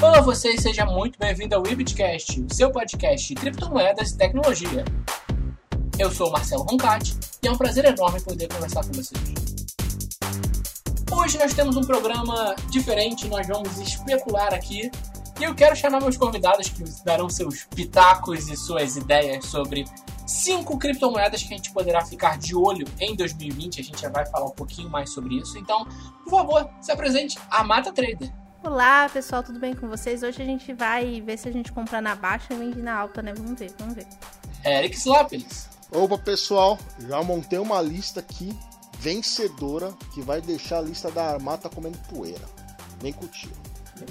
Olá você e seja muito bem-vindo ao Ibitcast, o seu podcast de criptomoedas e tecnologia. Eu sou o Marcelo Roncati e é um prazer enorme poder conversar com vocês. Hoje nós temos um programa diferente, nós vamos especular aqui e eu quero chamar meus convidados que darão seus pitacos e suas ideias sobre cinco criptomoedas que a gente poderá ficar de olho em 2020. A gente já vai falar um pouquinho mais sobre isso. Então, por favor, se apresente a Mata Trader. Olá, pessoal, tudo bem com vocês? Hoje a gente vai ver se a gente compra na baixa e vende na alta, né? Vamos ver, vamos ver. Eric Slapelis. Opa, pessoal, já montei uma lista aqui vencedora que vai deixar a lista da Armata comendo poeira. Vem curtir.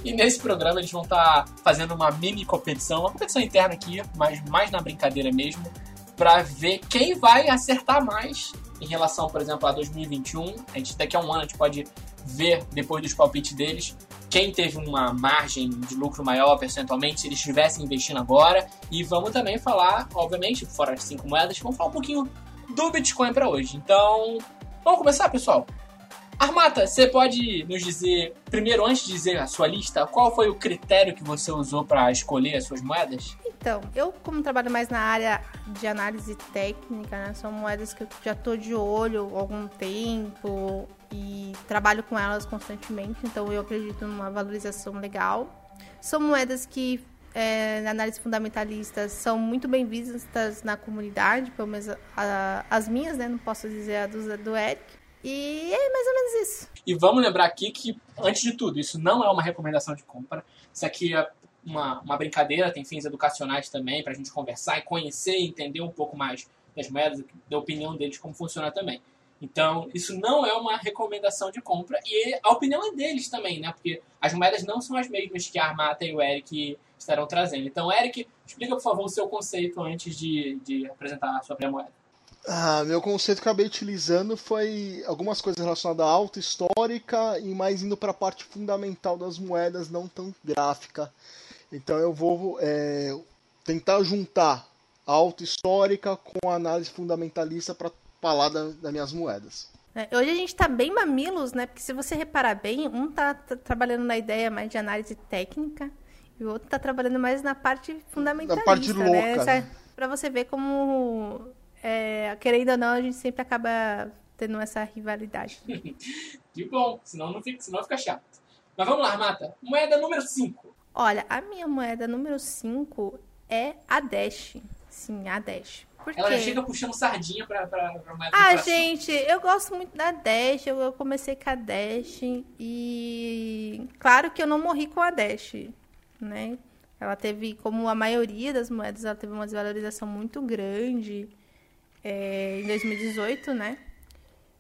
E nesse programa eles vão estar tá fazendo uma mini competição, uma competição interna aqui, mas mais na brincadeira mesmo, para ver quem vai acertar mais em relação, por exemplo, a 2021. A gente daqui a um ano a gente pode ver depois dos palpites deles quem teve uma margem de lucro maior percentualmente se eles estivessem investindo agora. E vamos também falar, obviamente, fora as cinco moedas, vamos falar um pouquinho do Bitcoin para hoje. Então, vamos começar, pessoal? Armata, você pode nos dizer, primeiro, antes de dizer a sua lista, qual foi o critério que você usou para escolher as suas moedas? Então, eu como trabalho mais na área de análise técnica, né, são moedas que eu já estou de olho há algum tempo e trabalho com elas constantemente, então eu acredito numa valorização legal. São moedas que é, na análise fundamentalista são muito bem vistas na comunidade, pelo menos a, a, as minhas, né? Não posso dizer a do, do Eric. E é mais ou menos isso. E vamos lembrar aqui que, antes de tudo, isso não é uma recomendação de compra. Isso aqui é uma, uma brincadeira, tem fins educacionais também, para a gente conversar e conhecer e entender um pouco mais das moedas, da opinião deles, como funciona também. Então, isso não é uma recomendação de compra e a opinião é deles também, né? Porque as moedas não são as mesmas que a Armata e o Eric estarão trazendo. Então, Eric, explica, por favor, o seu conceito antes de, de apresentar a sua primeira moeda. Ah, meu conceito que eu acabei utilizando foi algumas coisas relacionadas à alta histórica e mais indo para a parte fundamental das moedas, não tão gráfica. Então eu vou é, tentar juntar a alta histórica com a análise fundamentalista para falar da, das minhas moedas. É, hoje a gente está bem mamilos, né? Porque se você reparar bem, um está tá trabalhando na ideia mais de análise técnica e o outro está trabalhando mais na parte fundamentalista. Na parte louca. Né? né? Para você ver como é, querendo ou não, a gente sempre acaba tendo essa rivalidade. que bom, senão, não fica, senão fica chato. Mas vamos lá, Mata. Moeda número 5. Olha, a minha moeda número 5 é a Dash. Sim, a Dash. Por Ela chega puxando sardinha pra, pra, pra moeda Ah, gente, eu gosto muito da Dash. Eu, eu comecei com a Dash e... Claro que eu não morri com a Dash, né? Ela teve, como a maioria das moedas, ela teve uma desvalorização muito grande é, em 2018, né?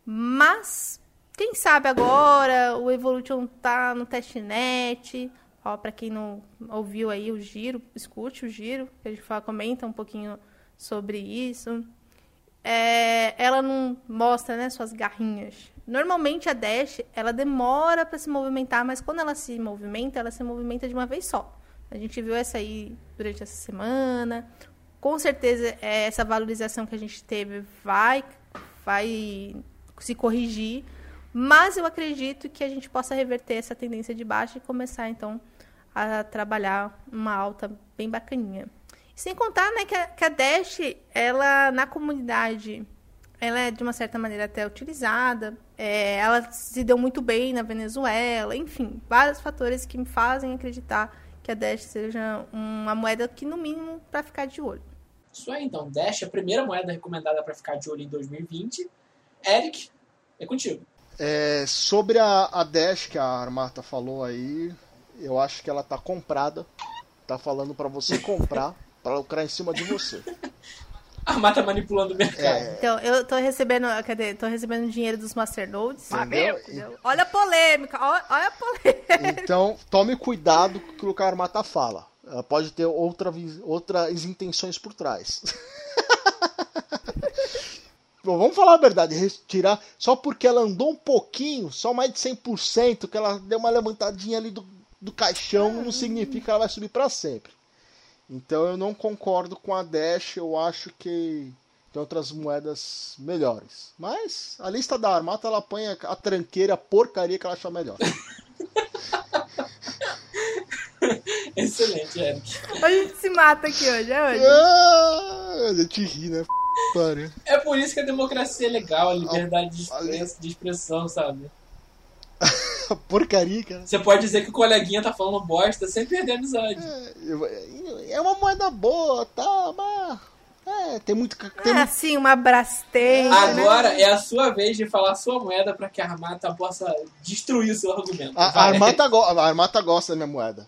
Mas, quem sabe agora o Evolution tá no testnet. Ó, para quem não ouviu aí o giro, escute o giro, que a gente fala, comenta um pouquinho sobre isso. É, ela não mostra né, suas garrinhas. Normalmente a Dash ela demora para se movimentar, mas quando ela se movimenta, ela se movimenta de uma vez só. A gente viu essa aí durante essa semana com certeza é, essa valorização que a gente teve vai, vai se corrigir, mas eu acredito que a gente possa reverter essa tendência de baixa e começar então a trabalhar uma alta bem bacaninha. Sem contar né, que, a, que a Dash, ela na comunidade, ela é de uma certa maneira até utilizada, é, ela se deu muito bem na Venezuela, enfim, vários fatores que me fazem acreditar que a Dash seja uma moeda que, no mínimo, para ficar de olho. Isso aí, então. Dash, a primeira moeda recomendada para ficar de olho em 2020. Eric, é contigo. É, sobre a, a Dash que a Armata falou aí, eu acho que ela tá comprada. Tá falando para você comprar, para lucrar em cima de você. A Armata manipulando o mercado. É... Então, eu tô recebendo, cadê? Tô recebendo dinheiro dos Masternodes. Entendeu? Olha a polêmica, olha, olha a polêmica. Então, tome cuidado com o que a Armata fala. Ela pode ter outra, outras intenções por trás. Bom, vamos falar a verdade, retirar só porque ela andou um pouquinho, só mais de 100%, que ela deu uma levantadinha ali do, do caixão, não significa que ela vai subir para sempre. Então eu não concordo com a Dash, eu acho que tem outras moedas melhores. Mas a lista da Armata ela põe a tranqueira, a porcaria que ela acha melhor. Excelente, Eric. Hoje a gente se mata aqui hoje, é hoje. Ah, a gente ri, né? Pariu. É por isso que a democracia é legal, a liberdade de, express- de expressão, sabe? Porcaria, cara. Você pode dizer que o coleguinha tá falando bosta sem perder a amizade. É, eu- É uma moeda boa, tá, mas. É, tem muito. Tem É muito... assim, uma Brastemp, né? Agora é a sua vez de falar a sua moeda pra que a Armata possa destruir o seu argumento. A, a. Armata go- a Armata gosta da minha moeda.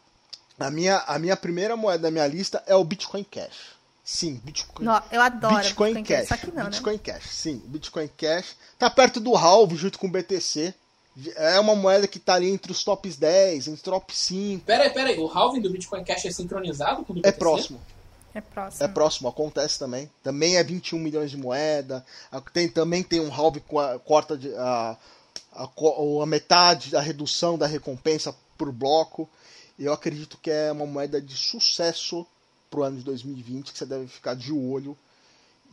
A minha, a minha primeira moeda da minha lista é o Bitcoin Cash. Sim, Bitcoin. Nó, eu adoro Bitcoin, Cash. Só que não, né? Bitcoin Cash, sim. Bitcoin Cash. Tá perto do Halve junto com o BTC. É uma moeda que tá ali entre os tops 10, entre os top 5. Pera aí, pera aí. O halving do Bitcoin Cash é sincronizado com o do É BTC? próximo. É próximo. É próximo, acontece também. Também é 21 milhões de moeda. Tem, também tem um halve com a corta de, a, a, a metade da redução da recompensa por bloco. Eu acredito que é uma moeda de sucesso pro ano de 2020, que você deve ficar de olho.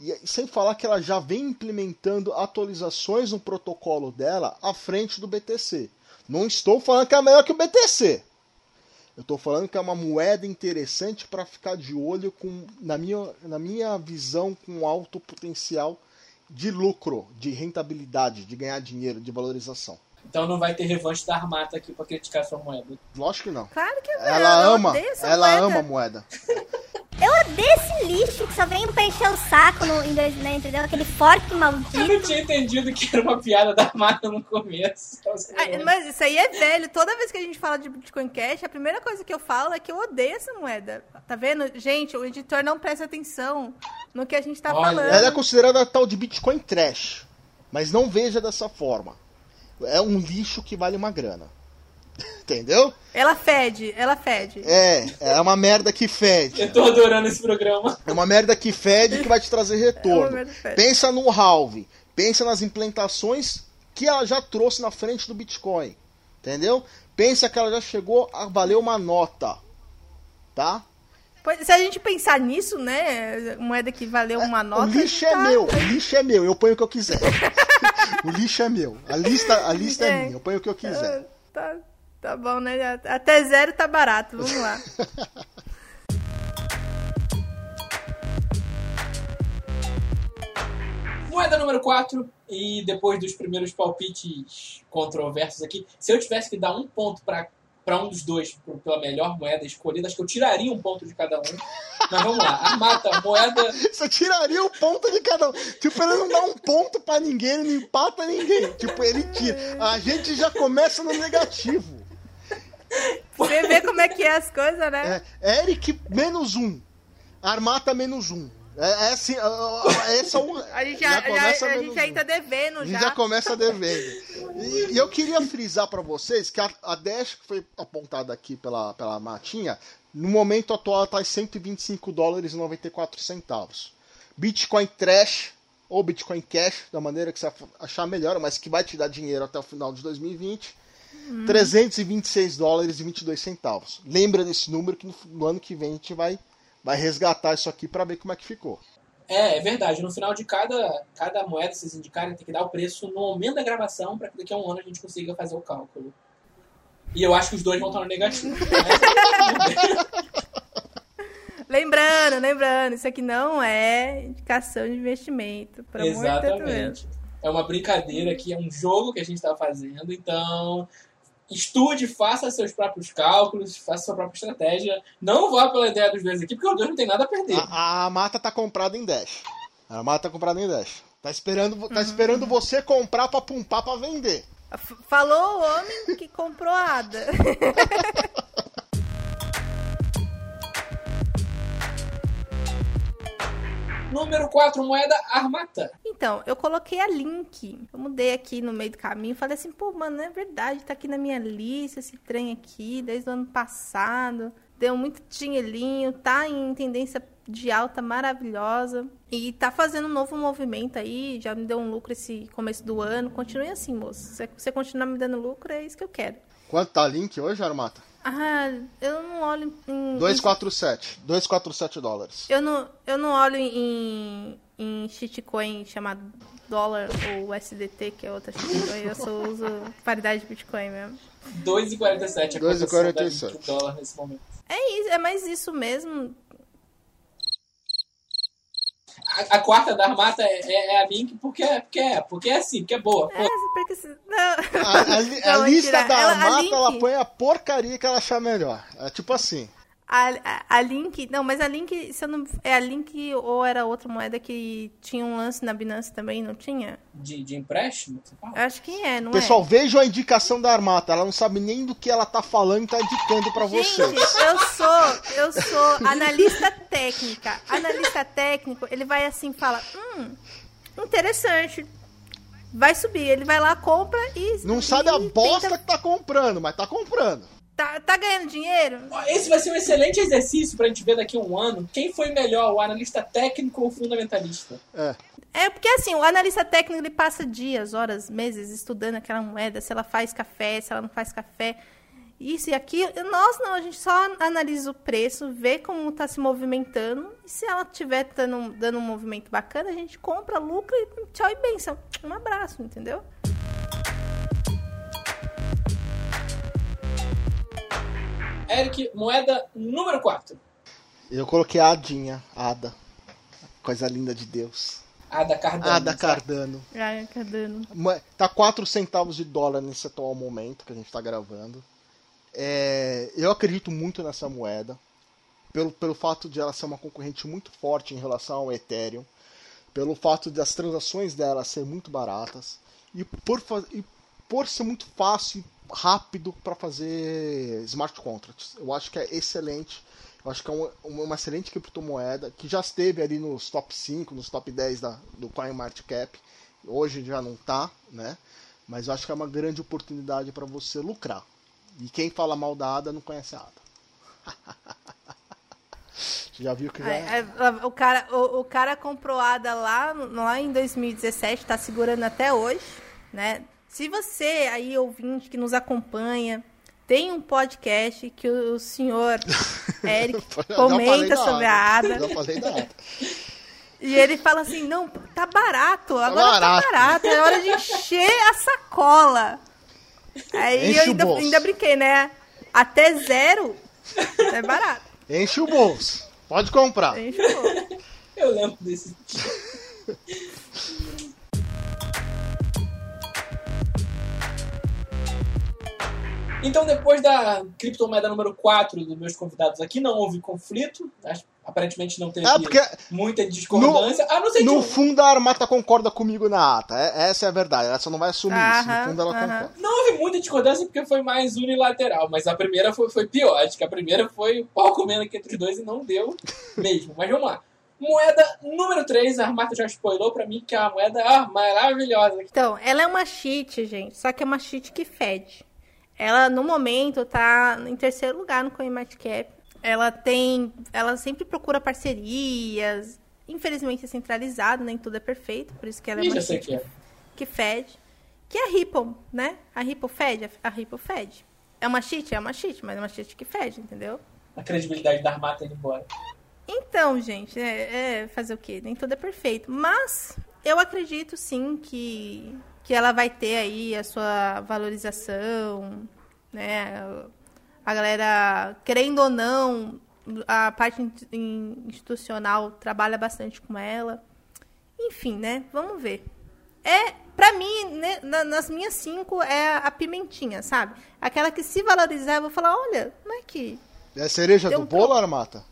E sem falar que ela já vem implementando atualizações no protocolo dela à frente do BTC. Não estou falando que é melhor que o BTC. Eu estou falando que é uma moeda interessante para ficar de olho com, na minha, na minha visão, com alto potencial de lucro, de rentabilidade, de ganhar dinheiro, de valorização. Então não vai ter revanche da Armata aqui pra criticar sua moeda. Lógico que não. Claro que não. Ela eu ama, ela moeda. ama a moeda. Eu odeio esse lixo que só vem pra encher o saco no, em dois, né, entendeu? Aquele forte Eu maldito. não tinha entendido que era uma piada da Armata no começo. Ah, Mas isso aí é velho. Toda vez que a gente fala de Bitcoin Cash, a primeira coisa que eu falo é que eu odeio essa moeda. Tá vendo? Gente, o editor não presta atenção no que a gente tá Olha, falando. Ela é considerada a tal de Bitcoin Trash, mas não veja dessa forma. É um lixo que vale uma grana. Entendeu? Ela fede, ela fede. É, é uma merda que fede. Eu tô adorando esse programa. É uma merda que fede e que vai te trazer retorno. merda que fede. Pensa no halve, pensa nas implementações que ela já trouxe na frente do Bitcoin. Entendeu? Pensa que ela já chegou a valer uma nota. Tá? Se a gente pensar nisso, né? Moeda que valeu uma nota. o lixo é tá- meu, o lixo é meu, eu ponho o que eu quiser. o lixo é meu. A lista, a lista é É. minha, eu ponho o que eu quiser. Tá, tá bom, né? Até zero tá barato. Vamos lá. Moeda número 4. E depois dos primeiros palpites controversos aqui, se eu tivesse que dar um ponto pra, pra um dos dois pela melhor moeda escolhida, acho que eu tiraria um ponto de cada um. Mas vamos lá. Armata, moeda. Você tiraria o ponto de cada um. Tipo, ele não dá um ponto pra ninguém, ele não empata ninguém. Tipo, ele tira. A gente já começa no negativo. Você vê como é que é as coisas, né? É, Eric menos um. Armata menos um. É, é assim, esse é um, A gente já, já, começa a gente já um. devendo A gente já. já começa devendo. E, e eu queria frisar pra vocês que a, a Dash que foi apontada aqui pela, pela Matinha, no momento atual está em 125 dólares e 94 centavos. Bitcoin Trash ou Bitcoin Cash, da maneira que você achar melhor, mas que vai te dar dinheiro até o final de 2020. 326 dólares e 22 centavos. Lembra desse número que no, no ano que vem a gente vai, vai resgatar isso aqui para ver como é que ficou. É, é verdade. No final de cada, cada moeda que vocês indicarem, tem que dar o preço no momento da gravação para que daqui a um ano a gente consiga fazer o cálculo. E eu acho que os dois vão estar no negativo. Lembrando, lembrando, isso aqui não é indicação de investimento. Exatamente. É uma brincadeira aqui, é um jogo que a gente está fazendo. Então, estude, faça seus próprios cálculos, faça sua própria estratégia. Não vá pela ideia dos dois aqui, porque os dois não tem nada a perder. A, a mata tá comprada em Dash. A mata tá comprada em Dash. Tá esperando, tá esperando você comprar pra pumpar pra vender. F- Falou o homem que comprou a Ada. Número 4, moeda Armata. Então, eu coloquei a link. Eu mudei aqui no meio do caminho. Falei assim, pô, mano, é verdade, tá aqui na minha lista esse trem aqui, desde o ano passado. Deu muito dinheirinho, tá em tendência de alta maravilhosa. E tá fazendo um novo movimento aí, já me deu um lucro esse começo do ano. Continue assim, moço. Se você continuar me dando lucro, é isso que eu quero. Quanto tá link hoje, Armata? Ah, eu não olho em. 247. 247 dólares. Eu não, eu não olho em, em shitcoin chamado dólar ou USDT, que é outra shitcoin. Eu só uso paridade de Bitcoin mesmo. 2,47 a 2,47. cotação da Link dólar nesse momento. É isso, é mais isso mesmo. A, a quarta da Armata é, é, é a Link porque, é- porque é, porque é assim, porque é boa. É, porque se- não. A, a a Não, lista da Ela- Armata, ela põe a porcaria que ela achar melhor. É tipo assim. A, a, a Link. Não, mas a Link. Se eu não, é a Link ou era outra moeda que tinha um lance na Binance também, não tinha? de, de empréstimo, você fala? Eu acho que é, não Pessoal, é? vejam a indicação da Armata. Ela não sabe nem do que ela tá falando e tá indicando pra Gente, vocês. eu sou, eu sou analista técnica. Analista técnico, ele vai assim, fala, hum, interessante. Vai subir, ele vai lá, compra e. Não sabe a e bosta tenta- que tá comprando, mas tá comprando. Tá, tá ganhando dinheiro? Esse vai ser um excelente exercício pra gente ver daqui a um ano quem foi melhor, o analista técnico ou o fundamentalista. É. É porque assim, o analista técnico ele passa dias, horas, meses estudando aquela moeda, se ela faz café, se ela não faz café, isso e aquilo. Nós não, a gente só analisa o preço, vê como está se movimentando, e se ela estiver dando, dando um movimento bacana, a gente compra, lucra e tchau e benção. Um abraço, entendeu? Eric, moeda número 4. Eu coloquei a Adinha, Ada. Coisa linda de Deus. Ada Cardano. Ada? Cardano. Ai, Cardano. Tá 4 centavos de dólar nesse atual momento que a gente tá gravando. É, eu acredito muito nessa moeda. Pelo, pelo fato de ela ser uma concorrente muito forte em relação ao Ethereum. Pelo fato das transações dela serem muito baratas. E por, e por ser muito fácil e rápido para fazer smart contracts. Eu acho que é excelente. Eu acho que é um- uma excelente criptomoeda que já esteve ali nos top 5, nos top 10 da, do CoinMarketCap. Hoje já não tá, né? Mas eu acho que é uma grande oportunidade para você lucrar. E quem fala mal da ADA não conhece a ADA. Você já viu que já... O, cara, o, o cara comprou ADA lá, lá em 2017, tá segurando até hoje, né? Se você aí, ouvinte, que nos acompanha, tem um podcast que o senhor Eric comenta sobre a ADA. Já falei da ADA. E ele fala assim, não, tá barato, agora barato. tá barato, é hora de encher a sacola. Aí Enche eu o ainda, bolso. ainda brinquei, né? Até zero é barato. Enche o bolso. Pode comprar. Enche o bolso. Eu lembro desse. Então, depois da criptomoeda número 4 dos meus convidados aqui, não houve conflito. Aparentemente não teve É porque muita discordância. a não ser de no fundo a Armata concorda comigo na ata. É- essa é a verdade. Ela só não vai assumir isso. No fundo ela aham. concorda. Não houve muita discordância porque foi mais unilateral, mas a primeira foi, foi pior. Acho que a primeira foi o pau comendo aqui entre os dois e não deu mesmo. Mas vamos lá. Moeda número 3, a Armata já spoilou pra mim que é uma moeda ah, maravilhosa. Então, ela é uma cheat, gente. Só que é uma cheat que fede. Ela, no momento, tá em terceiro lugar no CoinMarketCap. Ela tem... Ela sempre procura parcerias. Infelizmente é centralizado, nem tudo é perfeito. Por isso que ela é uma que é. que fede. Que é a Ripple, né? A Ripple fede? A Ripple fede. É uma cheat? É uma cheat, mas é uma cheat que fede, entendeu? A credibilidade da Armata indo embora. Então, gente, é, é fazer o quê? Nem tudo é perfeito. Mas eu acredito sim que, que ela vai ter aí a sua valorização, né? A galera, querendo ou não, a parte in- in- institucional trabalha bastante com ela. Enfim, né? Vamos ver. É, pra mim, né, na- nas minhas cinco, é a pimentinha, sabe? Aquela que se valorizar, eu vou falar, olha, não é que É a cereja do bolo, pro- Armata?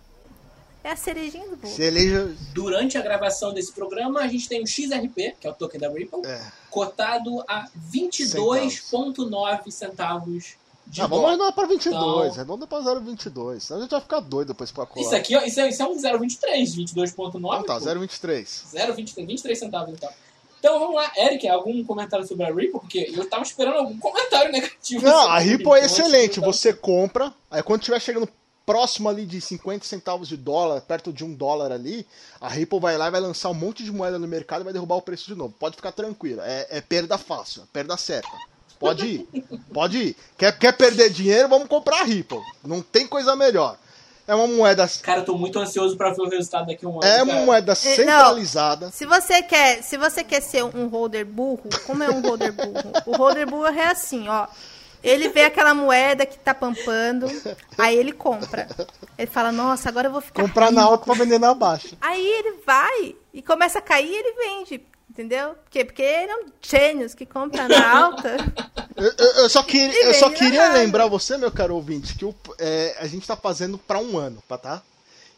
É a cerejinha do bolo. Cereja... Durante a gravação desse programa, a gente tem o XRP, que é o token da Ripple, É. cotado a 22,9 centavos de Ah, vamos arredondar pra 22. Então- Arredonda pra 0,22. Senão a gente vai ficar doido depois pra colar. Isso aqui ó, isso é, isso é um 0,23, 22,9. Então tá, pô. 0,23. 0,23 23 centavos então. Então vamos lá, Eric, algum comentário sobre a Ripple? Porque eu tava esperando algum comentário negativo. Não, a Ripple é antes de excelente. Você compra, aí quando estiver chegando próximo ali de 50 centavos de dólar, perto de um dólar ali, a Ripple vai lá e vai lançar um monte de moeda no mercado e vai derrubar o preço de novo. Pode ficar tranquilo. É, é perda fácil, é perda certa. Pode ir. Pode ir. Quer, quer perder dinheiro? Vamos comprar a Ripple. Não tem coisa melhor. É uma moeda. Cara, eu tô muito ansioso pra ver o resultado daqui a um ano. É uma cara. moeda centralizada. Se você quer, se você quer ser um holder burro, como é um holder burro? O holder burro é assim, ó. Ele vê aquela moeda que tá pampando, aí ele compra. Ele fala, nossa, agora eu vou ficar. Comprar na rico. alta pra vender na baixa. Aí ele vai e começa a cair e ele vende. Entendeu? Por quê? Porque ele é um gênios que compra na alta. Eu, eu- eu só, queria, eu só queria lembrar você, meu caro ouvinte, que o- é, a gente tá fazendo pra um ano, tá?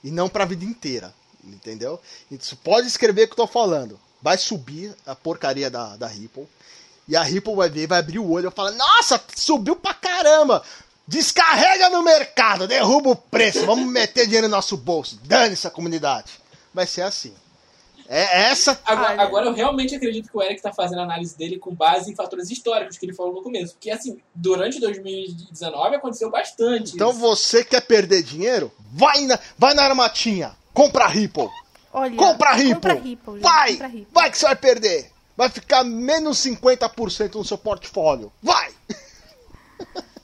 E não pra vida inteira, entendeu? Isso pode escrever o que eu tô falando. Vai subir a porcaria da, da Ripple. E a Ripple vai ver, vai abrir o olho e vai falar: Nossa, subiu pra caramba! Descarrega no mercado, derruba o preço, vamos meter dinheiro no nosso bolso. Dane essa comunidade. Vai ser assim. É essa. Agora, agora eu realmente acredito que o Eric tá fazendo a análise dele com base em fatores históricos que ele falou no começo. Porque, assim, durante 2019 aconteceu bastante. Então isso. você quer perder dinheiro? Vai na, vai na armatinha, compra a Ripple. Olha, Compra a Ripple. Compra Ripple, gente, vai, compra Ripple. vai que você vai perder. Vai ficar menos 50% no seu portfólio. Vai!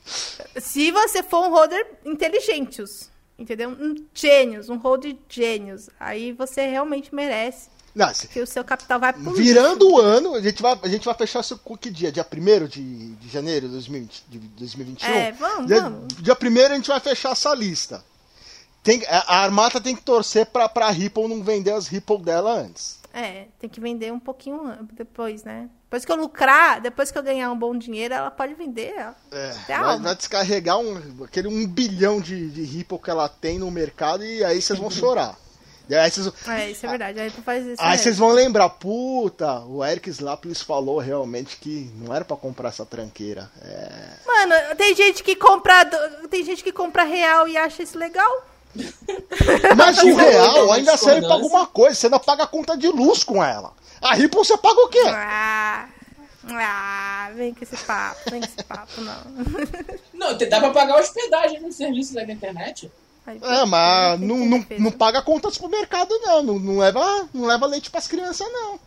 Se você for um holder inteligentes, entendeu? Um gênios, um holder gênios, aí você realmente merece que o seu capital vai pro virando o ano, a gente vai, a gente vai fechar isso com que dia? Dia 1 de, de janeiro de 2020 de 2021? É, vamos, dia, vamos. Dia 1 a gente vai fechar essa lista. Tem, a a Armata tem que torcer pra, pra Ripple não vender as Ripple dela antes. É, tem que vender um pouquinho depois, né? Depois que eu lucrar, depois que eu ganhar um bom dinheiro, ela pode vender. ó. É, vai, vai descarregar um, aquele um bilhão de, de Ripple que ela tem no mercado e aí vocês vão chorar. E aí vocês, É, isso é verdade. Aí tu faz isso. aí mesmo. vocês vão lembrar, puta, o Eric Slaplis falou realmente que não era pra comprar essa tranqueira. É, Mano, tem gente que compra. Tem gente que compra real e acha isso legal. Mas o real ainda serve pra alguma coisa, você ainda paga a conta de luz com ela. A Ripple você paga o quê? Ah, ah, vem com esse papo, vem com esse papo, não. Não, dá pra pagar hospedagem no serviço da internet. É, mas não, não, não paga a conta do supermercado, não. Não, não leva, não leva leite pras crianças, não.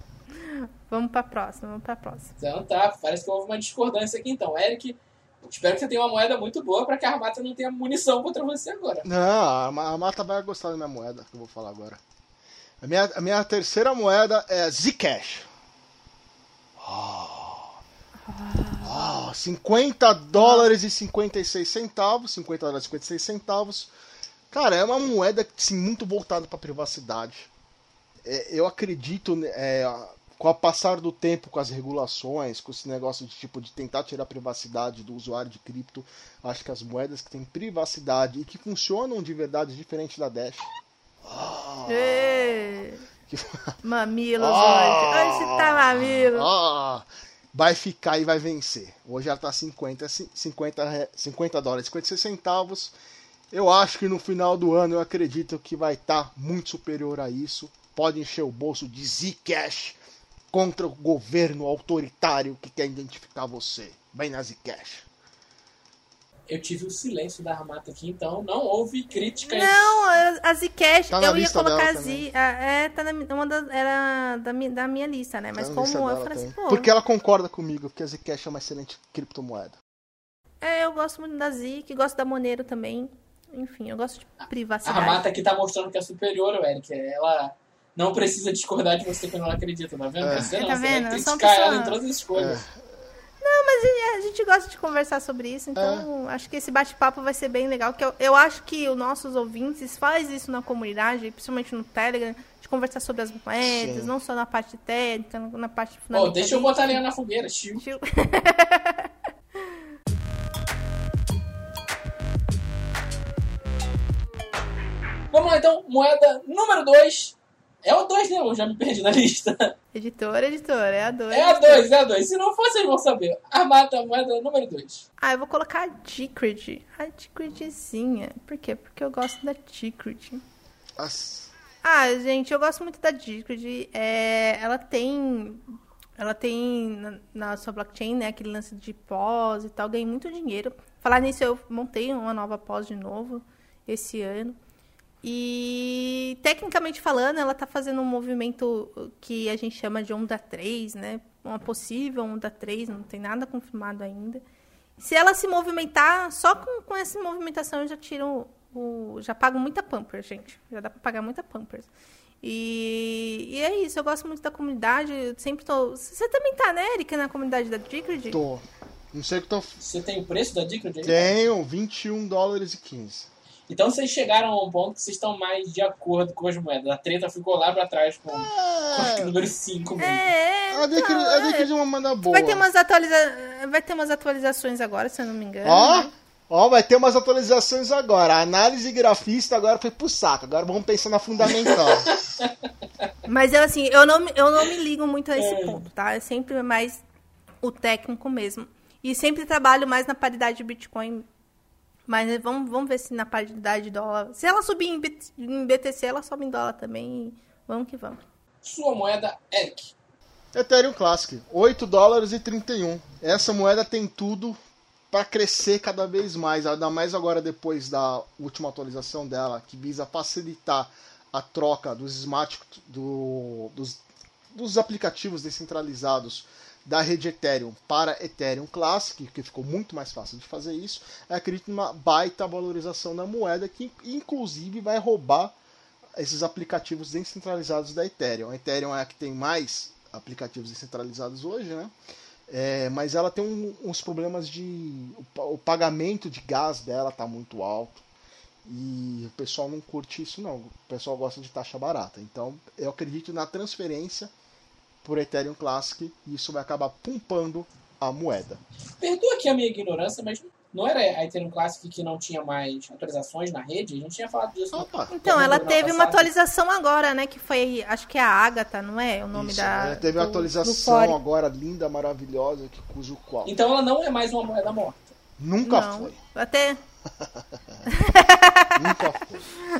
Vamos pra próxima, vamos pra próxima. Então tá, parece que houve uma discordância aqui então. Eric, espero que você tenha uma moeda muito boa pra que a Armata não tenha munição contra você agora. Não, a Ma- a Marta vai gostar da minha moeda, que eu vou falar agora. A minha, a minha terceira moeda é Zcash. Oh, 50 dólares e 56 centavos. 50 dólares e 56 centavos. Cara, é uma moeda assim, muito voltada para privacidade. É, eu acredito, né, é, com o passar do tempo, com as regulações, com esse negócio de tipo de tentar tirar a privacidade do usuário de cripto, acho que as moedas que têm privacidade e que funcionam de verdade diferente da Dash. Ê, que- Mamilos Ah. hoje. Hoje tá mamilo. Ah, vai ficar e vai vencer. Hoje ela tá 50, 50, re- 50 dólares, 56 centavos. Eu acho que no final do ano eu acredito que vai estar muito superior a isso. Pode encher o bolso de Zcash contra o governo autoritário que quer identificar você. Vai na Zcash. Eu tive o silêncio da Armata aqui, então não houve críticas. Não, a- a Zcash, Tá eu ia colocar a Z. a- É, tá na uma da, era da, da minha lista, né? Mas Tá na como lista eu falei assim, pô. Porque ela concorda comigo, que a Zcash é uma excelente criptomoeda. É, eu gosto muito da Zik, gosto da Monero também. Enfim, eu gosto de A privacidade. Armata aqui tá mostrando que é superior, o Eric. Ela não precisa discordar de você quando ela acredita, tá vendo? É. Você não, Tá você vendo? uma criticar ela em todas as escolhas. Não, mas a gente gosta de conversar sobre isso, então acho que esse bate-papo vai ser bem legal. Que eu, eu acho que os nossos ouvintes fazem isso na comunidade, principalmente no Telegram, de conversar sobre as moedas, Sim. não só na parte técnica, na parte Pô, fundamental. deixa eu botar lenha na fogueira, tio. Vamos lá então, moeda número 2. É o 2, né? Eu já me perdi na lista. Editora, editora, é a 2. É a 2, é a 2. Se não for, vocês vão saber. Armata, moeda número 2. Ah, eu vou colocar a Decred. A Decredzinha. Por quê? Porque eu gosto da Decred. As- Ah, gente, eu gosto muito da Decred. É, ela tem. Ela tem na, na sua blockchain, né? Aquele lance de pós e tal. Ganhei muito dinheiro. Falar nisso, eu montei uma nova pós de novo esse ano. E tecnicamente falando, ela tá fazendo um movimento que a gente chama de onda 3, né? Uma possível onda 3, não tem nada confirmado ainda. Se ela se movimentar, só com, com essa movimentação eu já tiro o. Já pago muita Pampers, gente. Já dá pra pagar muita Pampers. E, e é isso, eu gosto muito da comunidade. eu sempre tô. Você também tá, né, Erika, na comunidade da Decred? Tô. Não sei o que tô. Você tem o preço da aí? Tenho 21 dólares e 15. Então vocês chegaram a um ponto que vocês estão mais de acordo com as moedas. A treta ficou lá pra trás com, com o É, número 5 mesmo. É, a Decred então, a é. Decred é uma moeda boa. Vai ter, umas atualiza... Vai ter umas atualizações agora, se eu não me engano. Ó, né? ó, vai ter umas atualizações agora. A análise grafista agora foi pro saco. Agora vamos pensar na fundamental. Mas eu assim, eu não, me- eu não me ligo muito a esse É. ponto, tá? É sempre mais o técnico mesmo. E sempre trabalho mais na paridade de Bitcoin. Mas vamos, vamos ver se na paridade de dólar. Se ela subir em, B- em BTC, ela sobe em dólar também. Vamos que vamos. Sua moeda, Eric. Ethereum Classic, 8 dólares e 31. Essa moeda tem tudo para crescer cada vez mais, ainda mais agora depois da última atualização dela, que visa facilitar a troca dos smart do- dos, dos aplicativos descentralizados da rede Ethereum para Ethereum Classic, que ficou muito mais fácil de fazer isso. Eu acredito numa baita valorização da moeda que inclusive vai roubar esses aplicativos descentralizados da Ethereum. A Ethereum é a que tem mais aplicativos descentralizados hoje, né? É, mas ela tem um- uns problemas de. O, o pagamento de gás dela tá muito alto. E o pessoal não curte isso, não. O pessoal gosta de taxa barata. Então, eu acredito na transferência por Ethereum Classic e isso vai acabar pumpando a moeda. Perdoa aqui a minha ignorância, mas não era a Ethereum Classic que não tinha mais atualizações na rede? A gente tinha falado disso. Opa! Então, no ela programa teve uma atualização agora, né? Que foi, acho que é a Agatha, não é? O nome Isso, da. é, teve a do- do atualização agora linda, maravilhosa, que cujo qual. Então ela não é mais uma moeda morta. Nunca Não, foi. Até. Nunca foi.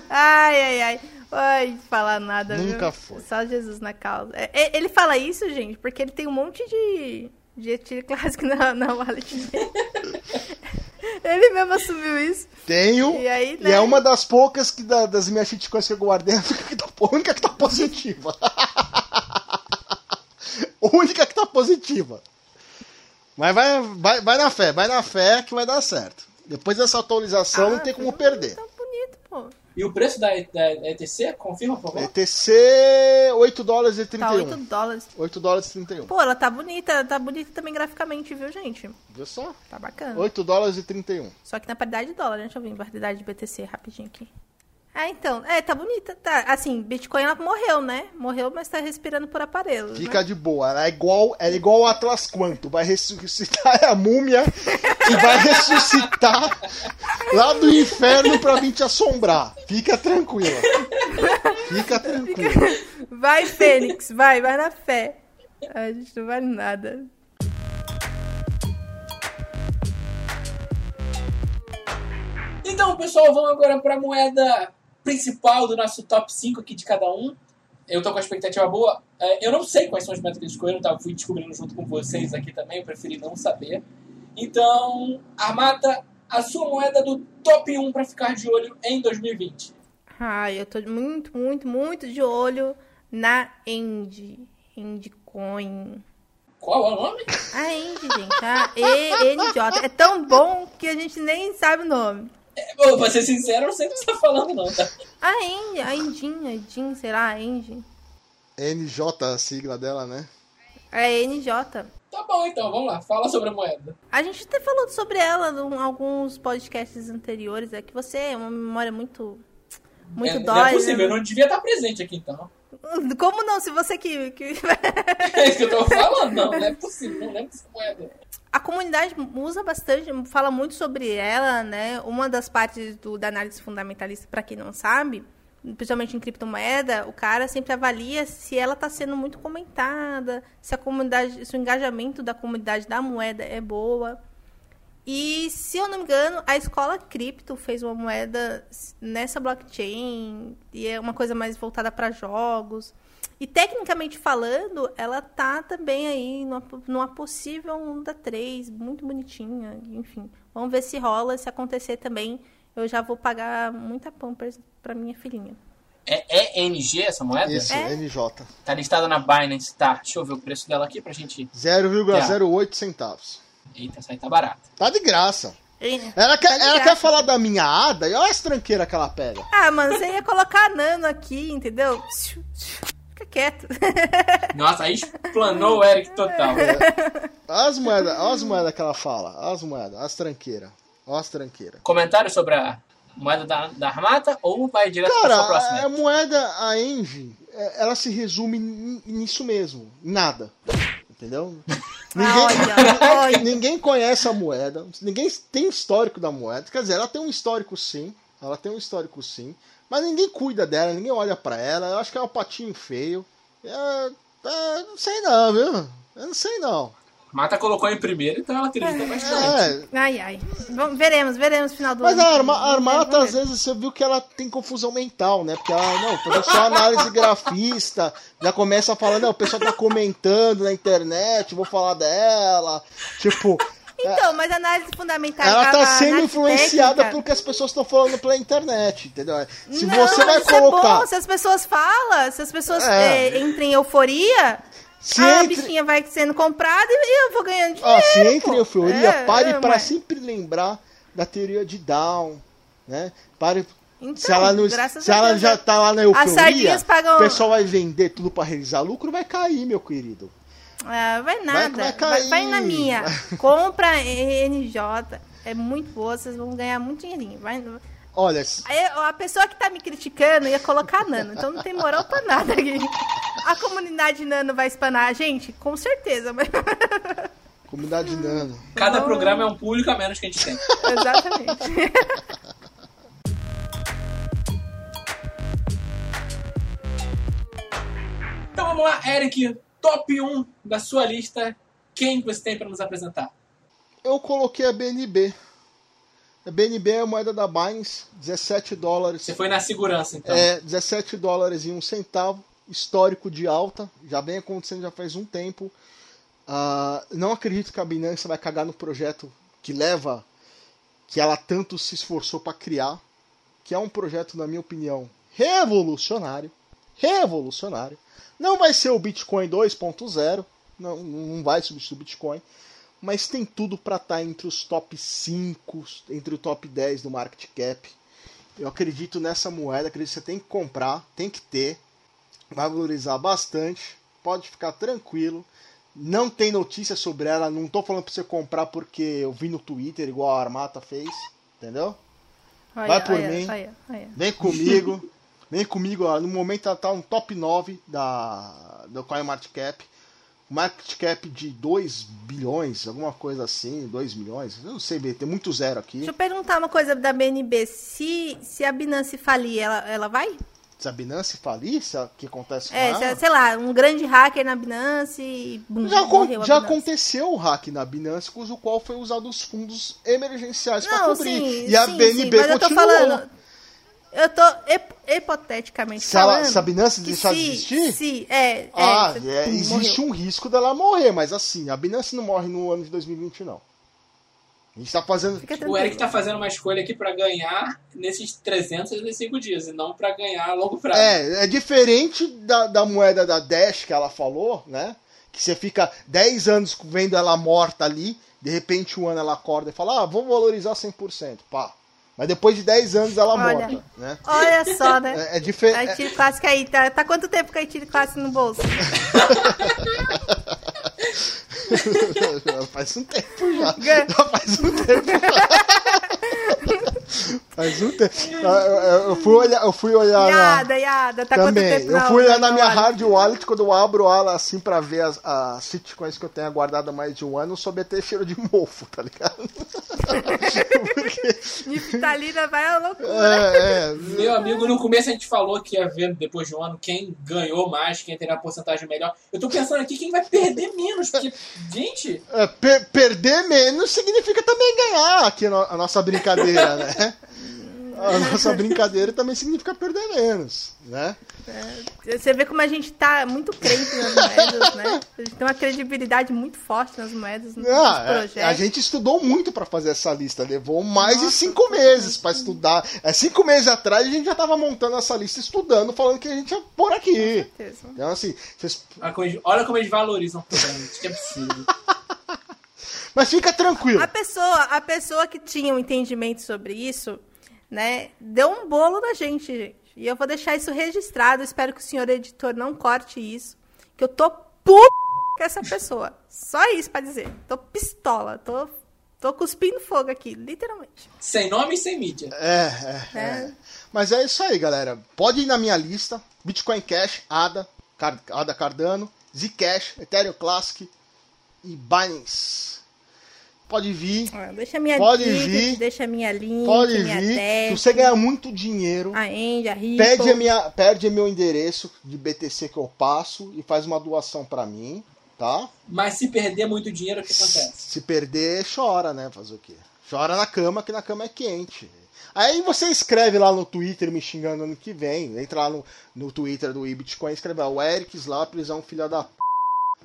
Ai, ai, ai. Ai, falar nada. Nunca viu? foi. Só Jesus na causa. É, é, ele fala isso, gente, porque ele tem um monte de. de Ethereum Classic na, na wallet dele. ele mesmo assumiu isso. Tenho. E aí, E né? é uma das poucas que da- das minhas shitcoins que eu guardei, a única que tá, a única que tá positiva. a única que tá positiva. Mas vai, vai, vai na fé, vai na fé que vai dar certo. Depois dessa atualização não Ah, tem como perder. Tá bonito, pô. E o preço da, da, ETC, confirma, por favor? ETC 8 dólares e Tá 8 31. dólares. 8 dólares e 31. Pô, ela tá bonita, tá bonita também graficamente, viu, gente? Viu só? Tá bacana. 8 dólares e 31. Só que na paridade de dólar, né? deixa eu ver, em paridade de BTC rapidinho aqui. Ah, então, é, tá bonita, tá. Assim, Bitcoin ela morreu, né? Morreu, mas tá respirando por aparelho. Fica né? de boa. Ela é igual, ela é igual o Atlas Quanto. Vai ressuscitar a múmia e vai ressuscitar lá do inferno pra vir te assombrar. Fica tranquila. Fica tranquila. Vai, Fênix, vai, vai na fé. A gente não vale nada. Então, pessoal, vamos agora para a moeda principal do nosso top 5 aqui de cada um. Eu tô com a expectativa boa. É, Eu não sei quais são as metas que eles escolheram, tá? Eu fui descobrindo junto com vocês aqui também, eu preferi não saber. Então, Armata, a sua moeda do top 1 para ficar de olho em 2020. Ai, eu tô muito, muito, muito de olho na End. Endcoin. Qual é o nome? A End, gente. A ENJ. É tão bom que a gente nem sabe o nome. É, bom, pra ser sincero, eu não sei o que você tá falando, não, tá? A End, a Endin, a Endin, sei lá, a End. NJ, a sigla dela, né? É NJ. Tá bom, então, vamos lá, fala sobre a moeda. A gente até falou sobre ela em alguns podcasts anteriores. É que você é uma memória muito. Muito é, dói. não é possível, eu né? não devia estar presente aqui, então. Como não? Se você que. que... É isso que eu tô falando, não, não é possível, não dessa moeda. A comunidade usa bastante, fala muito sobre ela, né? Uma das partes do, da análise fundamentalista, para quem não sabe, principalmente em criptomoeda, o cara sempre avalia se ela está sendo muito comentada, se a comunidade, se o engajamento da comunidade da moeda é boa. E, se eu não me engano, a escola cripto fez uma moeda nessa blockchain, e é uma coisa mais voltada para jogos. E, tecnicamente falando, ela tá também aí numa, numa possível onda 3, muito bonitinha, enfim. Vamos ver se rola, se acontecer também, eu já vou pagar muita Pampers para minha filhinha. É ENG essa moeda? Isso, É? NJ. Tá listada na Binance, tá? Deixa eu ver o preço dela aqui pra gente. 0,08 centavos. Eita, essa aí tá barata. Tá de graça. Ela quer, Tá ela quer falar da minha ada e olha as tranqueiras que ela pega. Ah, mano, você ia colocar nano aqui, entendeu? Fica quieto. Nossa, aí explanou o Eric total. Olha as moedas, olha as moedas que ela fala. Olha as moedas, olha as tranqueiras. Olha as tranqueiras. Comentário sobre a moeda da, da Armata ou vai direto para Cara, sua próxima? a, a moeda, a Engie, é, ela se resume nisso mesmo. Nada. Entendeu? Olha, olha. ninguém conhece a moeda, ninguém tem histórico da moeda. Quer dizer, ela tem um histórico sim, ela tem um histórico sim, mas ninguém cuida dela, ninguém olha pra ela. Eu acho que é um patinho feio. É, é, não sei não, viu? Eu não sei não. Mata colocou em primeiro, então ela acredita bastante. É, Ai, ai. Vamos, veremos, veremos no final do mas ano. a, arma, a Armata, às vezes, você viu que ela tem confusão mental, né? Porque ela, não, fazer só análise grafista, já começa a falar, não, o pessoal tá comentando na internet, vou falar dela. Tipo, Então, mas a análise fundamental. ela tá sendo influenciada técnica- pelo que as pessoas estão falando pela internet, entendeu? Se Não, você vai mas isso é colocar. bom, se as pessoas falam, se as pessoas É. é, entram em euforia, Se a entre- bichinha vai sendo comprada e eu vou ganhando dinheiro. Ó, se entra em pô. euforia, É, pare é, para mas- sempre lembrar da teoria de Down, né? Pare. Então, se ela, não, se a ela já tá lá na euforia, pagam- o pessoal vai vender tudo para realizar lucro, vai cair, meu querido. Ah, vai nada. vai Vai, cair. vai na minha. Compra NJ. É muito boa, vocês vão ganhar muito dinheirinho. Vai, Olha, Aí, a pessoa que tá me criticando ia colocar Nano, então não tem moral pra nada aqui. A comunidade Nano vai espanar a gente? Com certeza, mas... comunidade nano. Cada programa é um público a menos que a gente tem. Exatamente. Então vamos lá, Eric, top 1 da sua lista. Quem você tem para nos apresentar? Eu coloquei a BNB. BNB é a moeda da Binance, 17 dólares. Você foi na segurança, então. É, 17 dólares e um centavo, histórico de alta, já vem acontecendo já faz um tempo. Ah, não acredito que a Binance vai cagar no projeto que leva, que ela tanto se esforçou para criar, que é um projeto, na minha opinião, revolucionário. Revolucionário. Não vai ser o Bitcoin 2.0, não, não vai substituir o Bitcoin, mas tem tudo para estar entre os top 5, entre o top 10 do market cap. Eu acredito nessa moeda, acredito que você tem que comprar, tem que ter, vai valorizar bastante, pode ficar tranquilo. Não tem notícia sobre ela, não tô falando para você comprar porque eu vi no Twitter, igual a Armata fez, entendeu? Olha, Vai por olha, mim. olha. Vem comigo, vem comigo, ó, no momento ela tá no top 9 da, do CoinMarketCap. Market cap de 2 bilhões, alguma coisa assim, 2 milhões, eu não sei, tem muito zero aqui. Deixa eu perguntar uma coisa da BNB. Se, se a Binance falir, ela, ela vai? Se a Binance falir, se o que acontece com É, ela... se- sei lá, um grande hacker na Binance e bum, Já, já Binance. aconteceu o hack na Binance, com o qual foi usado os fundos emergenciais para cobrir. sim, e a sim, BNB sim, mas eu tô continuou. falando... Eu tô hipoteticamente Se, ela, falando... se a Binance que deixar de se- existir, Se, é, ah, é, é, pum, existe morreu. um risco dela morrer, mas assim, a Binance não morre no ano de 2020, não. A gente tá fazendo. O. Eric tá fazendo uma escolha aqui para ganhar nesses 365 dias e não para ganhar a longo prazo. É, é diferente da, da moeda da Dash que ela falou, né? Que você fica 10 anos vendo ela morta ali, de repente um ano ela acorda e fala, ah, vou valorizar 100%, pá. Mas depois de 10 anos ela Olha. morta, né? Olha só, né? É, é A diferente. tiro clássica aí, tá, tá quanto tempo que a tiro clássica no bolso? Já faz um tempo já. Já faz um tempo. faz um tempo. Eu, eu- fui olhar, eu fui olhar na... Iada, iada, tá Também. quanto tempo eu na- fui olhar na minha wallet? hard wallet quando eu abro ela assim pra ver as, as shitcoins que eu tenho guardado há mais de um ano, eu soube até cheiro de mofo, tá ligado? Porque, Niftalina vai à loucura. é, é, Meu amigo, no começo a gente falou que ia ver depois de um ano quem ganhou mais, quem teria a porcentagem melhor. Eu tô pensando aqui quem vai perder menos, porque, gente, é, per- perder menos significa também ganhar aqui a nossa brincadeira, né? A nossa brincadeira também significa perder menos, né? Você vê como a gente tá muito crente nas moedas, né? A gente tem uma credibilidade muito forte nas moedas, nos Ah, é, projetos. a gente estudou muito pra fazer essa lista, levou mais de Nossa, cinco meses pra estudar. É, cinco meses atrás a gente já tava montando essa lista, estudando, falando que a gente ia pôr aqui. certeza. Então, assim, vocês... olha como eles- olha como eles valorizam o programa. Isso que é absurdo. mas fica tranquilo. A pessoa, a pessoa que tinha um entendimento sobre isso, né, deu um bolo na gente, gente. E eu vou deixar isso registrado. Espero que o senhor editor não corte isso. Que eu tô puta com essa pessoa. Só isso pra dizer. Tô pistola. Tô, tô cuspindo fogo aqui, literalmente. Sem nome e sem mídia. É, é, é. Mas é isso aí, galera. Pode ir na minha lista. Bitcoin Cash, ADA, Car- ADA Cardano, Zcash, Ethereum Classic e Binance. Pode vir, Deixa a minha Pode Digit, vir. deixa a minha link, pode minha vir. Se você ganhar muito dinheiro, a End, a Ripple. pede, a minha, pede meu endereço de BTC que eu passo e faz uma doação pra mim, tá? Mas se perder muito dinheiro, o que acontece? Se perder, chora, né? Fazer o quê? Chora na cama, que na cama é quente. Aí você escreve lá no Twitter me xingando ano que vem. Entra lá no, no Twitter do eBitcoin e escreve lá, o Eric Slaples é um filho da p.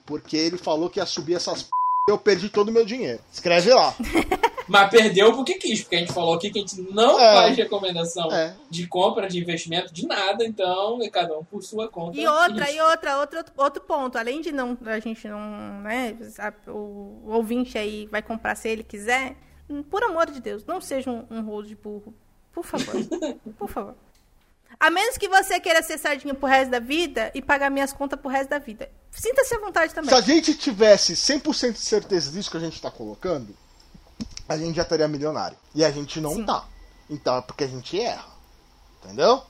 Porque ele falou que ia subir essas p. Eu perdi todo o meu dinheiro. Escreve lá. Mas perdeu porque quis, porque a gente falou aqui que a gente não É. faz recomendação É. de compra, de investimento, de nada, então é cada um por sua conta. E outra, Isso. e outra, outro, outro ponto. Além de não, a gente não, né, a- o, o ouvinte aí vai comprar se ele quiser, hum, por amor de Deus, não seja um, um rolo de burro. Por favor. por favor. A menos que você queira ser sardinha pro resto da vida e pagar minhas contas pro resto da vida. Sinta-se à vontade também. Se a gente tivesse 100% de certeza disso que a gente tá colocando, a gente já estaria milionário. E a gente não Sim. tá. Então é porque a gente erra. Entendeu?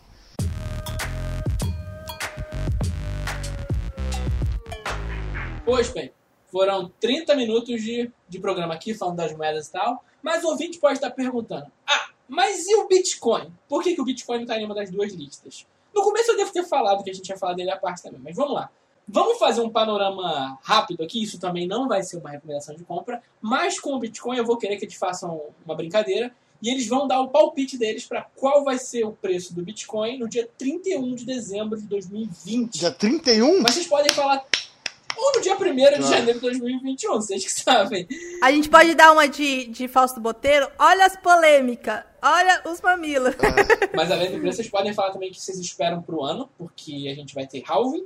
Pois bem, foram 30 minutos de, de programa aqui falando das moedas e tal, mas o ouvinte pode estar perguntando: ah, mas e o Bitcoin? Por que, que o Bitcoin não está em uma das duas listas? No começo eu devo ter falado que a gente ia falar dele à parte também, mas vamos lá. Vamos fazer um panorama rápido aqui, isso também não vai ser uma recomendação de compra, mas com o Bitcoin eu vou querer que eles façam uma brincadeira e eles vão dar o palpite deles para qual vai ser o preço do Bitcoin no dia 31 de dezembro de 2020. Dia 31? Mas vocês podem falar ou no dia 1 de Ah. janeiro de 2021, vocês que sabem. A gente pode dar uma de, de Fausto Boteiro. Olha as polêmicas. Olha os mamilos. Mas além do preço, vocês podem falar também que vocês esperam pro ano, porque a gente vai ter halving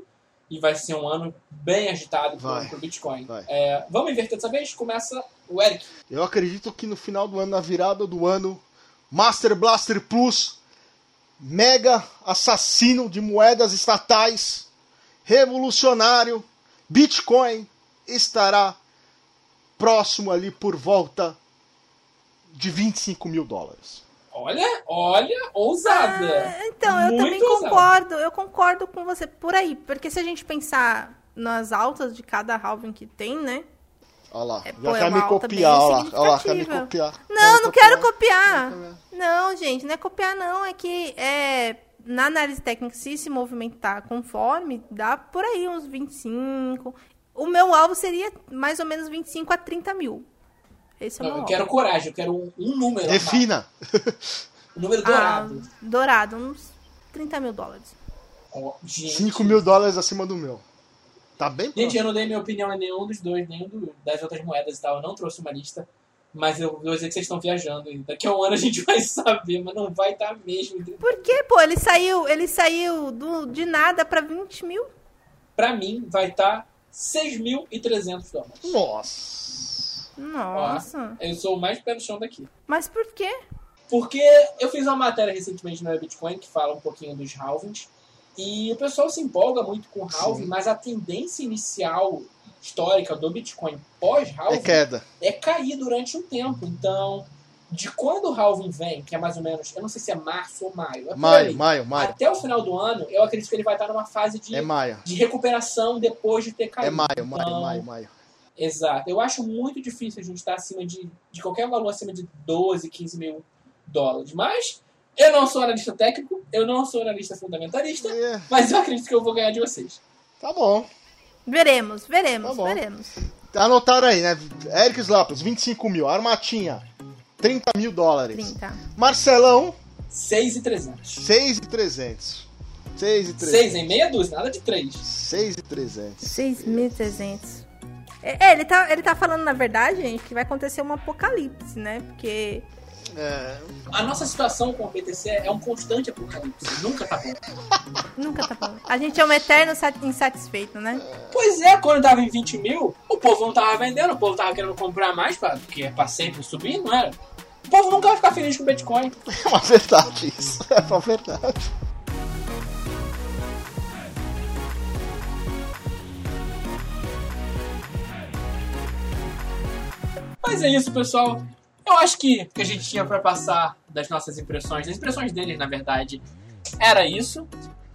e vai ser um ano bem agitado pro, Vai. pro Bitcoin. É, vamos inverter dessa vez? Começa o Eric. Eu acredito que no final do ano, na virada do ano, Master Blaster Plus, mega assassino de moedas estatais, revolucionário, Bitcoin estará próximo ali por volta de 25 mil dólares. Olha, olha, ousada. Ah, então, eu Muito também ousada. concordo. Eu concordo com você por aí. Porque se a gente pensar nas altas de cada halving que tem, né? Olha lá, É, já é quer me copiar, olha lá, olha lá, quer me copiar. Não, Quer não quero copiar. copiar. Não, gente, não é copiar, não. É que é, na análise técnica, se se movimentar conforme, dá por aí uns 25. O meu alvo seria mais ou menos 25 a 30 mil. Esse é o Não, meu eu alvo. quero coragem, eu quero um, um número. Defina. Um número Ah, dourado. dourado, uns 30 mil dólares. Gente. 5 mil dólares acima do meu. Tá bem Gente, próximo. eu não dei minha opinião em nenhum dos dois, nenhum do- das outras moedas e tal. Eu não trouxe uma lista. Mas eu vou dizer que vocês estão viajando. E daqui a um ano a gente vai saber, mas não vai estar mesmo. Por quê, pô? Ele saiu, ele saiu do, de nada pra 20 mil? Pra mim, vai estar 6.300 dólares. Nossa. Nossa. Eu sou o mais pé no chão daqui. Mas por quê? Porque eu fiz uma matéria recentemente no Bitcoin que fala um pouquinho dos halvings. E o pessoal se empolga muito com o halving, Sim. mas a tendência inicial histórica do Bitcoin pós-halving É queda. é cair durante um tempo. Então, de quando o halving vem, que é mais ou menos, eu não sei se é março ou maio, é Maio, ali. maio, maio. até o final do ano, eu acredito que ele vai estar numa fase de, É maio. de recuperação depois de ter caído. É maio, maio, Então, maio, maio. Exato. Eu acho muito difícil a gente estar acima de, de qualquer valor acima de 12, 15 mil dólares. Mas eu não sou analista técnico, eu não sou analista fundamentalista, É, mas eu acredito que eu vou ganhar de vocês. tá bom. Veremos, veremos, Tá veremos. Anotaram aí, né? Eric Slapos, 25 mil. Armatinha, 30 mil dólares. 30. Marcelão, 6,300. 6,300. 6,300. 6 em meia dúzia, nada de 3. 6,300. 6.300. É, ele tá, ele tá falando, na verdade, gente, que vai acontecer um apocalipse, né? Porque é. A nossa situação com o BTC é um constante apocalipse. Nunca tá bom. Nunca tá bom. A gente é um eterno insatisfeito, né? Pois é, quando tava em 20 mil, o povo não tava vendendo, o povo tava querendo comprar mais, pra, porque é pra sempre subir, não era? O povo nunca vai ficar feliz com o Bitcoin. É uma verdade isso. É uma verdade. Mas é isso, pessoal. Eu acho que que a gente tinha pra passar das nossas impressões, das impressões deles, na verdade, era isso.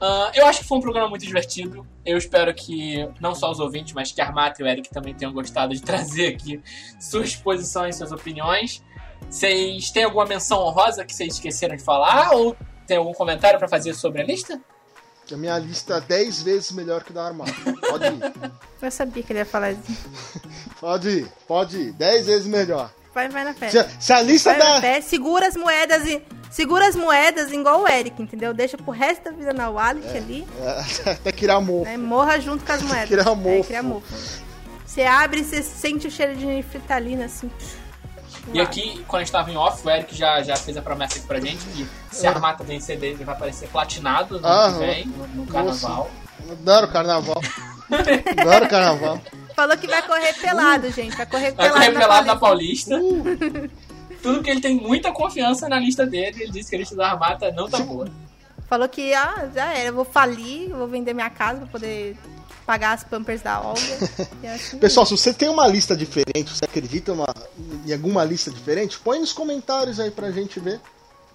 Ah, eu acho que foi um programa muito divertido. Eu espero que não só os ouvintes, mas que a Armata e o Eric também tenham gostado de trazer aqui suas posições, suas opiniões. Vocês têm alguma menção honrosa que vocês esqueceram de falar? Ou tem algum comentário pra fazer sobre a lista? A minha lista é 10 vezes melhor que da Armada. Pode ir. Eu sabia que ele ia falar isso. Pode ir. Pode ir. 10 vezes melhor. Vai, vai na fé. Se, se a lista Vai na da. fé, segura as moedas e. Segura as moedas igual o Eric, entendeu? Deixa pro resto da vida na wallet ali, Até criar mofo. né? Morra junto com as moedas. Criar É, criar mofo. Você abre e você sente o cheiro de fritalina, assim. E aqui, quando a gente tava em off, o Eric já, já fez a promessa aqui pra gente que se a Armata vencer dele, ele vai aparecer platinado no Ah, que vem, no, no carnaval. Adoro carnaval. Adoro carnaval. Falou que vai correr pelado, gente. Vai correr Vai pelado. correr na pelado na Paulista. Paulista. Tudo que ele tem muita confiança na lista dele. Ele disse que a lista da Armata não tá boa. Falou que, ah, já era. Eu vou falir, eu vou vender minha casa pra poder pagar as pampers da Olga. E é assim Pessoal, se você tem uma lista diferente, você acredita uma- em alguma lista diferente, põe nos comentários aí pra gente ver.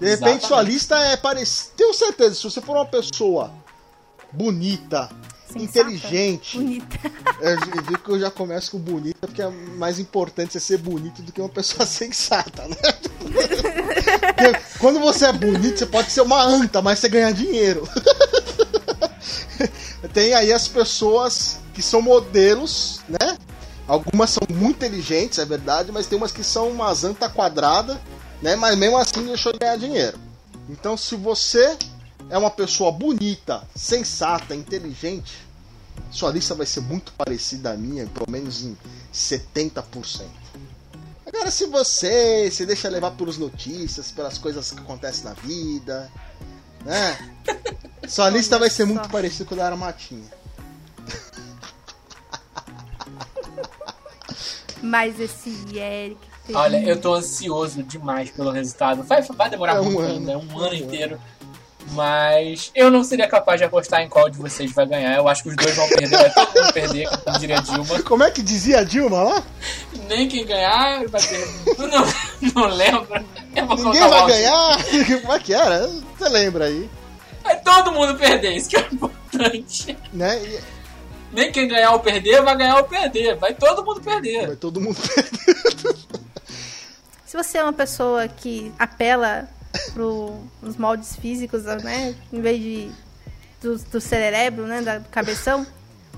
De repente Exatamente. sua lista é parecida. Tenho certeza, se você for uma pessoa bonita, Sensata, inteligente, Bonita. eu vi que eu já começo com bonita, porque é mais importante você ser bonito do que uma pessoa sensata, né? Porque quando você é bonito, você pode ser uma anta, mas você ganha dinheiro. Tem aí as pessoas que são modelos, né? Algumas são muito inteligentes, é verdade, mas tem umas que são umas anta quadrada, né? Mas mesmo assim deixou de ganhar dinheiro. Então, se você é uma pessoa bonita, sensata, inteligente, sua lista vai ser muito parecida à minha, pelo menos em 70%. Agora, se você se deixa levar pelas notícias, pelas coisas que acontecem na vida, né? Sua lista vai ser muito parecida com a da Armatinha. Mas esse Eric. tem- Olha, eu tô ansioso demais pelo resultado. Vai, vai demorar É um muito ano. ainda, é um É ano ano. inteiro. Mas eu não seria capaz de apostar em qual de vocês vai ganhar. Eu acho que os dois vão perder, vai todo mundo perder, como diria Dilma. Como é que dizia a Dilma lá? Nem quem ganhar vai ter. Não, não lembro. Eu vou Ninguém vai ganhar? Como é que era? Você lembra aí? Vai todo mundo perder, isso que é importante. Né? E Nem quem ganhar ou perder vai ganhar ou perder. Vai todo mundo perder. vai todo mundo perder. Se você é uma pessoa que apela pros moldes físicos, né? Em vez de do, do cerebro, né? Da, cabeção,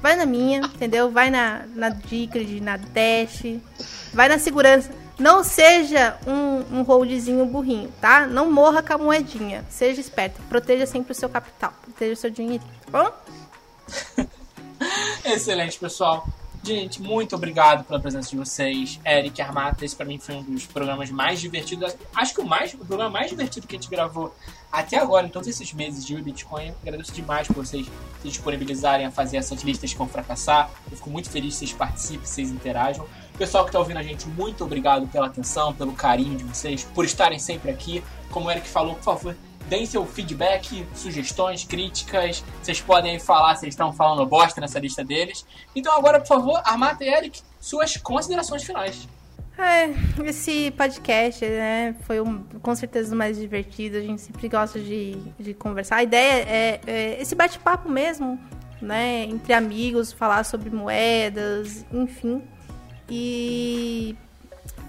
vai na minha, entendeu? Vai na, na Dicred, na Dash, vai na segurança. Não seja um, um holdzinho burrinho, tá? Não morra com a moedinha. Seja esperto. Proteja sempre o seu capital. Proteja o seu dinheirinho, tá bom? Excelente, pessoal. Gente, muito obrigado pela presença de vocês. Eric Armata, esse pra mim foi um dos programas mais divertidos. Acho que o, mais, o programa mais divertido que a gente gravou até agora, em todos esses meses de Bitcoin. Agradeço demais por vocês se disponibilizarem a fazer essas listas que vão fracassar. Eu fico muito feliz que vocês participem, vocês interajam. Pessoal que está ouvindo a gente, muito obrigado pela atenção, pelo carinho de vocês, por estarem sempre aqui. Como o Eric falou, por favor, deem seu feedback, sugestões, críticas. Vocês podem falar se eles estão falando bosta nessa lista deles. Então agora, por favor, Armata e Eric, suas considerações finais. É, esse podcast, né, foi um, com certeza o mais divertido. A gente sempre gosta de, de conversar. A ideia é, é esse bate-papo mesmo, né, entre amigos, falar sobre moedas, enfim. E,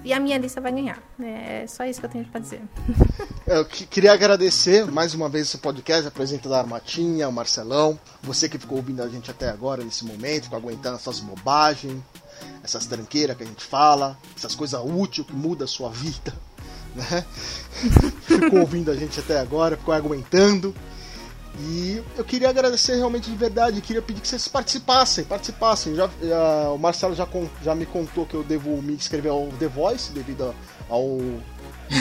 e a minha lista vai ganhar. né, É só isso que eu tenho pra dizer. Eu que- queria agradecer mais uma vez esse podcast, a Armatinha, o Marcelão, você que ficou ouvindo a gente até agora, nesse momento, ficou aguentando essas bobagens, essas tranqueiras que a gente fala, essas coisas úteis que mudam a sua vida, né? ficou ouvindo a gente até agora, ficou aguentando. E eu queria agradecer realmente de verdade, queria pedir que vocês participassem, participassem. Já, já- o Marcelo já, con- já me contou que eu devo me inscrever ao The Voice devido ao,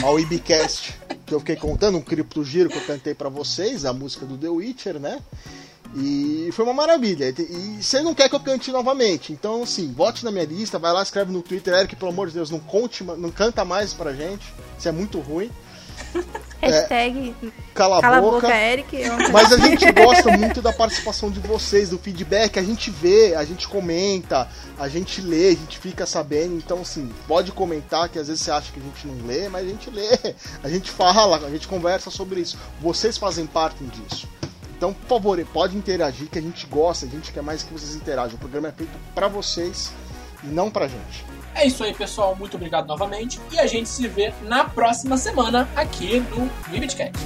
ao IBcast que eu fiquei contando, um cripto giro que eu cantei pra vocês, a música do The Witcher, né? E foi uma maravilha. E você não quer que eu cante novamente. Então, assim, vote na minha lista, vai lá, escreve no Twitter, Eric, pelo amor de Deus, não conte, não canta mais pra gente. Isso é muito ruim. Hashtag Cala, cala a a boca. boca, Eric. Mas a gente gosta muito da participação de vocês, do feedback. A gente vê, a gente comenta, a gente lê, a gente fica sabendo. Então, assim, pode comentar que às vezes você acha que a gente não lê, mas a gente lê. A gente fala, a gente conversa sobre isso. Vocês fazem parte disso. Então, por favor, pode interagir, que a gente gosta, a gente quer mais que vocês interajam. O programa é feito pra vocês e não pra gente. É isso aí, pessoal. Muito obrigado novamente. E a gente se vê na próxima semana aqui no Vividcast.